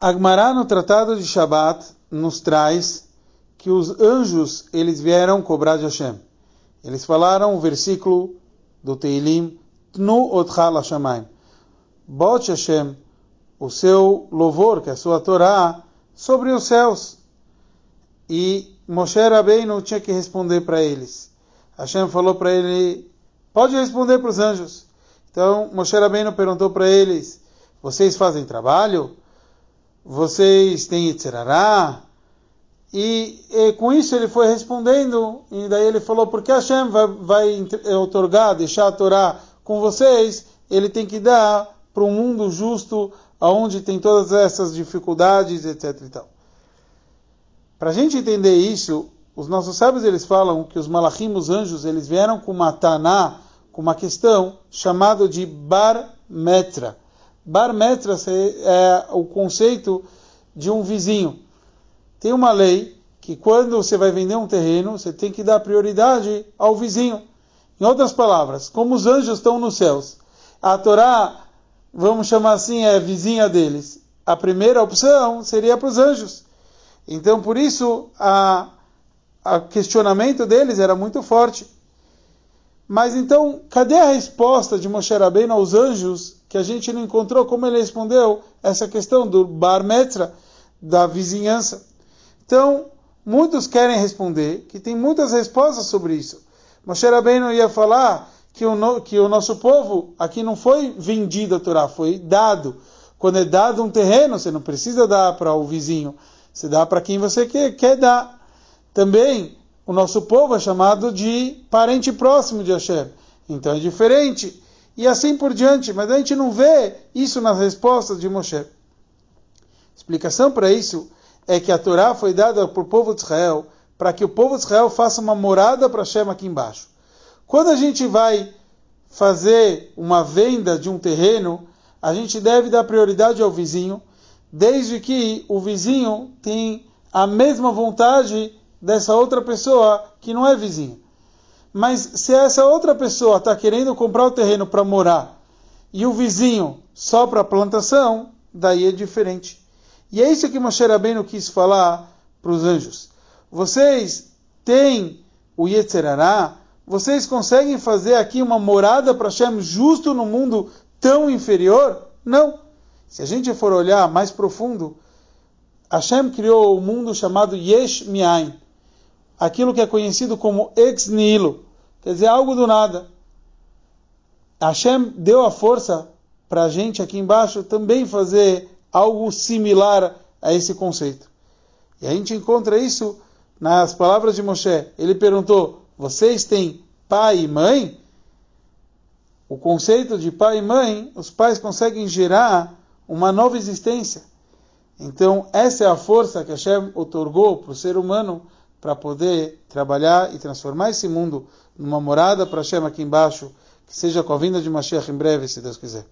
Agmará no Tratado de Shabat nos traz que os anjos eles vieram cobrar de Hashem. Eles falaram o versículo do Teilim, Tnu Otcha Lashamayim. Bote Hashem o seu louvor, que é a sua Torá, sobre os céus. E Moshe Rabbeinu tinha que responder para eles. Hashem falou para ele, pode responder para os anjos. Então Moshe Rabbeinu perguntou para eles, vocês fazem trabalho? Vocês têm Itzerará? E, e, com isso ele foi respondendo, e daí ele falou, porque Hashem vai, vai otorgar, deixar a Torá com vocês, ele tem que dar para um mundo justo, onde tem todas essas dificuldades, etc. Para a gente entender isso, os nossos sábios eles falam que os malachim, os anjos, eles vieram com uma taná, com uma questão chamada de bar metra. Bar metra é o conceito de um vizinho tem uma lei que quando você vai vender um terreno, você tem que dar prioridade ao vizinho. Em outras palavras, como os anjos estão nos céus, a Torá, vamos chamar assim, é vizinha deles. A primeira opção seria para os anjos. Então, por isso, a questionamento deles era muito forte. Mas então, cadê a resposta de Moshe Rabbeinu aos anjos que a gente não encontrou? Como ele respondeu essa questão do bar metra, da vizinhança? Então, muitos querem responder, que tem muitas respostas sobre isso. Moshe Rabbeinu ia falar que o, que o nosso povo aqui não foi vendido a Torá, foi dado. Quando é dado um terreno, você não precisa dar para o vizinho, você dá para quem você quer, quer dar. Também, o nosso povo é chamado de parente próximo de Hashem. Então é diferente. E assim por diante. Mas a gente não vê isso nas respostas de Moshe. Explicação para isso é que a Torá foi dada para o povo de Israel para que o povo de Israel faça uma morada para Hashem aqui embaixo. Quando a gente vai fazer uma venda de um terreno, a gente deve dar prioridade ao vizinho, desde que o vizinho tem a mesma vontade dessa outra pessoa que não é vizinha. Mas se essa outra pessoa está querendo comprar o terreno para morar e o vizinho só para plantação, daí é diferente. E é isso que Moshe Rabbeinu quis falar para os anjos. Vocês têm o Yetzerará, vocês conseguem fazer aqui uma morada para Hashem justo no mundo tão inferior? Não. Se a gente for olhar mais profundo, Hashem criou o um mundo chamado Yesh Miain, aquilo que é conhecido como ex nihilo, quer dizer, algo do nada. Hashem deu a força para a gente aqui embaixo também fazer algo similar a esse conceito. E a gente encontra isso nas palavras de Moshe. Ele perguntou: Vocês têm pai e mãe? O conceito de pai e mãe, os pais conseguem gerar uma nova existência. Então, essa é a força que Hashem otorgou para o ser humano para poder trabalhar e transformar esse mundo numa morada para Hashem aqui embaixo, que seja com a vinda de Mashiach em breve, se Deus quiser.